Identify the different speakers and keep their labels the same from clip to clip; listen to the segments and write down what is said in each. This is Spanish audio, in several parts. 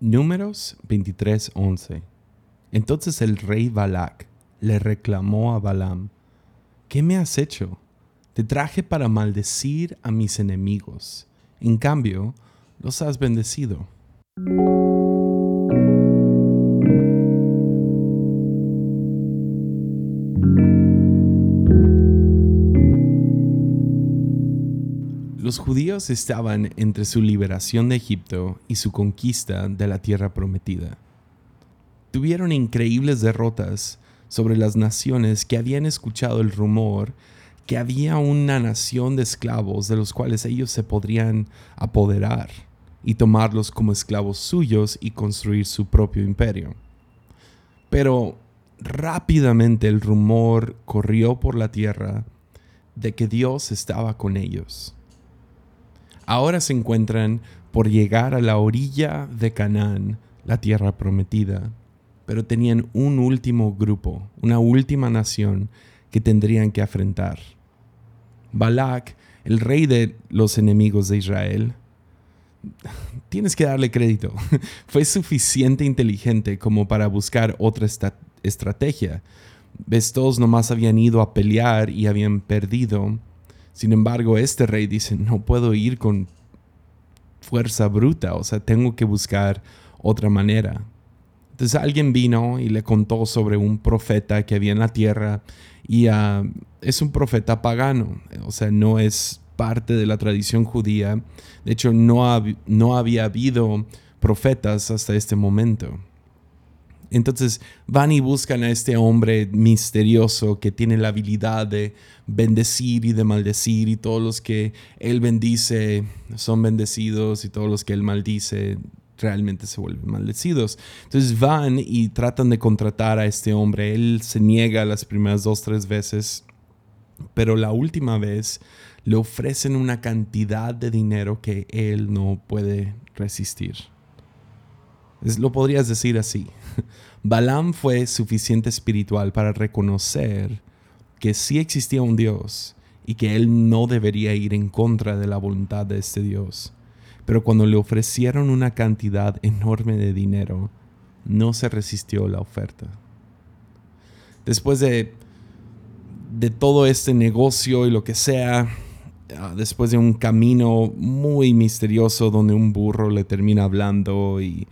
Speaker 1: Números 23:11 Entonces el rey Balac le reclamó a Balaam, ¿qué me has hecho? Te traje para maldecir a mis enemigos. En cambio, los has bendecido. Los judíos estaban entre su liberación de Egipto y su conquista de la tierra prometida. Tuvieron increíbles derrotas sobre las naciones que habían escuchado el rumor que había una nación de esclavos de los cuales ellos se podrían apoderar y tomarlos como esclavos suyos y construir su propio imperio. Pero rápidamente el rumor corrió por la tierra de que Dios estaba con ellos ahora se encuentran por llegar a la orilla de Canaán, la tierra prometida, pero tenían un último grupo, una última nación que tendrían que afrontar. Balak, el rey de los enemigos de Israel, tienes que darle crédito, fue suficiente inteligente como para buscar otra estrategia. Ves, todos nomás habían ido a pelear y habían perdido sin embargo, este rey dice, no puedo ir con fuerza bruta, o sea, tengo que buscar otra manera. Entonces alguien vino y le contó sobre un profeta que había en la tierra y ah, es un profeta pagano, o sea, no es parte de la tradición judía. De hecho, no, no había habido profetas hasta este momento. Entonces van y buscan a este hombre misterioso que tiene la habilidad de bendecir y de maldecir y todos los que él bendice son bendecidos y todos los que él maldice realmente se vuelven maldecidos. Entonces van y tratan de contratar a este hombre. Él se niega las primeras dos, tres veces, pero la última vez le ofrecen una cantidad de dinero que él no puede resistir. Lo podrías decir así. Balaam fue suficiente espiritual para reconocer que sí existía un Dios y que él no debería ir en contra de la voluntad de este Dios. Pero cuando le ofrecieron una cantidad enorme de dinero, no se resistió la oferta. Después de, de todo este negocio y lo que sea, ah, después de un camino muy misterioso donde un burro le termina hablando y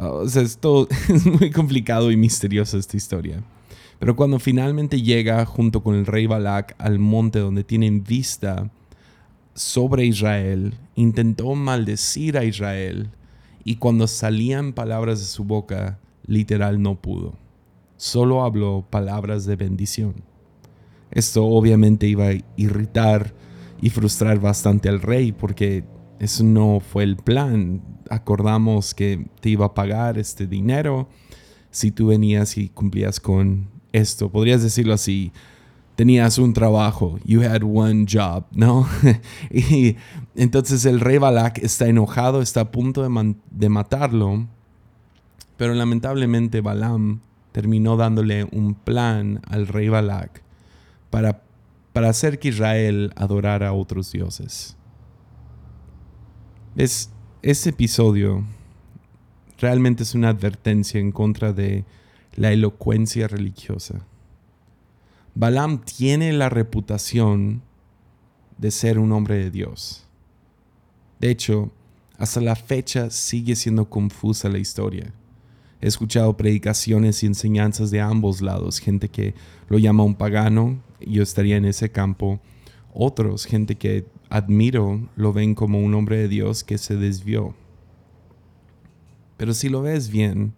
Speaker 1: o sea, es, muy complicado y misterioso esta historia. Pero cuando finalmente llega junto con el rey Balak al monte donde tienen vista sobre Israel, intentó maldecir a Israel y cuando salían palabras de su boca, literal no pudo. Solo habló palabras de bendición. Esto obviamente iba a irritar y frustrar bastante al rey porque eso no fue el plan acordamos que te iba a pagar este dinero si tú venías y cumplías con esto. Podrías decirlo así, tenías un trabajo, you had one job, ¿no? y entonces el rey Balak está enojado, está a punto de, matarlo, pero lamentablemente Balaam terminó dándole un plan al rey Balak para, para hacer que Israel adorara a otros dioses. Es, este episodio realmente es una advertencia en contra de la elocuencia religiosa. Balaam tiene la reputación de ser un hombre de Dios. De hecho, hasta la fecha sigue siendo confusa la historia. He escuchado predicaciones y enseñanzas de ambos lados, gente que lo llama un pagano, yo estaría en ese campo, otros, gente que admiro, lo ven como un hombre de Dios que se desvió. Pero si lo ves bien,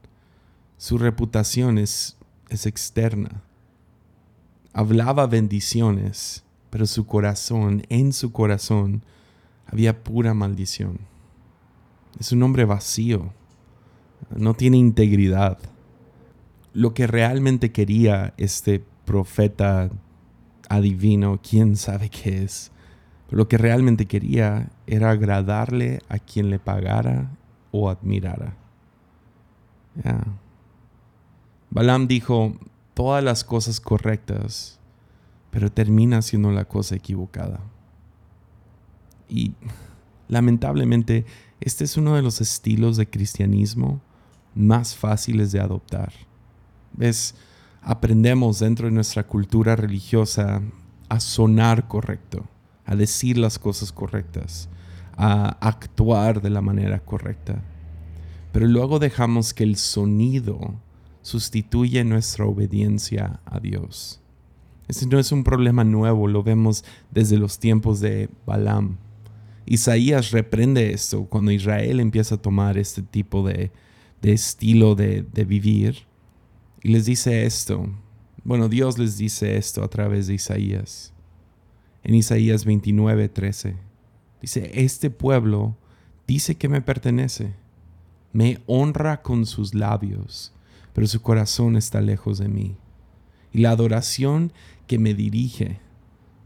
Speaker 1: su reputación es, es externa. Hablaba bendiciones, pero su corazón, en su corazón, había pura maldición. Es un hombre vacío, no tiene integridad. Lo que realmente quería este profeta adivino, quién sabe qué es, lo que realmente quería era agradarle a quien le pagara o admirara. Balaam dijo todas las cosas correctas, pero termina haciendo la cosa equivocada. Y lamentablemente este es uno de los estilos de cristianismo más fáciles de adoptar. ¿Ves? Aprendemos dentro de nuestra cultura religiosa a sonar correcto, a decir las cosas correctas, a actuar de la manera correcta. Pero luego dejamos que el sonido sustituya nuestra obediencia a Dios. Ese no es un problema nuevo, lo vemos desde los tiempos de Balaam. Isaías reprende esto cuando Israel empieza a tomar este tipo de, estilo de, de vivir y les dice esto. Bueno, Dios les dice esto a través de Isaías. En Isaías 29, 13. Dice, este pueblo dice que me pertenece. Me honra con sus labios, pero su corazón está lejos de mí. Y la adoración que me dirige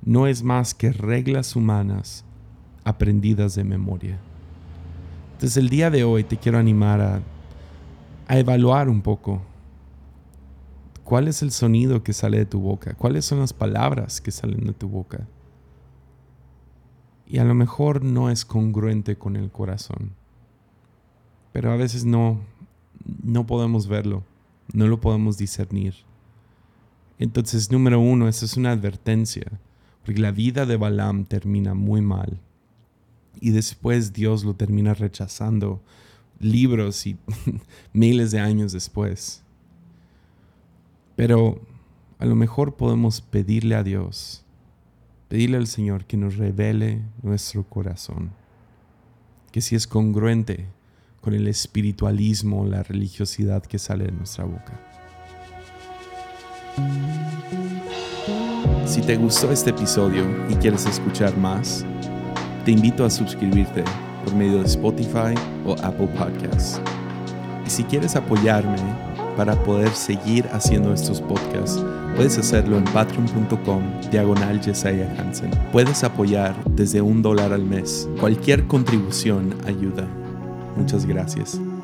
Speaker 1: no es más que reglas humanas aprendidas de memoria. Entonces el día de hoy te quiero animar a, a evaluar un poco cuál es el sonido que sale de tu boca, cuáles son las palabras que salen de tu boca. Y a lo mejor no es congruente con el corazón, pero a veces no, no podemos verlo, no lo podemos discernir. Entonces, número uno, eso es una advertencia, porque la vida de Balaam termina muy mal. Y después Dios lo termina rechazando libros y miles de años después. Pero a lo mejor podemos pedirle a Dios, pedirle al Señor que nos revele nuestro corazón, que si es congruente con el espiritualismo, la religiosidad que sale de nuestra boca. Si te gustó este episodio y quieres escuchar más, te invito a suscribirte por medio de Spotify o Apple Podcasts. Y si quieres apoyarme para poder seguir haciendo estos podcasts, puedes hacerlo en patreon.com diagonal Hansen. Puedes apoyar desde un dólar al mes. Cualquier contribución ayuda. Muchas gracias.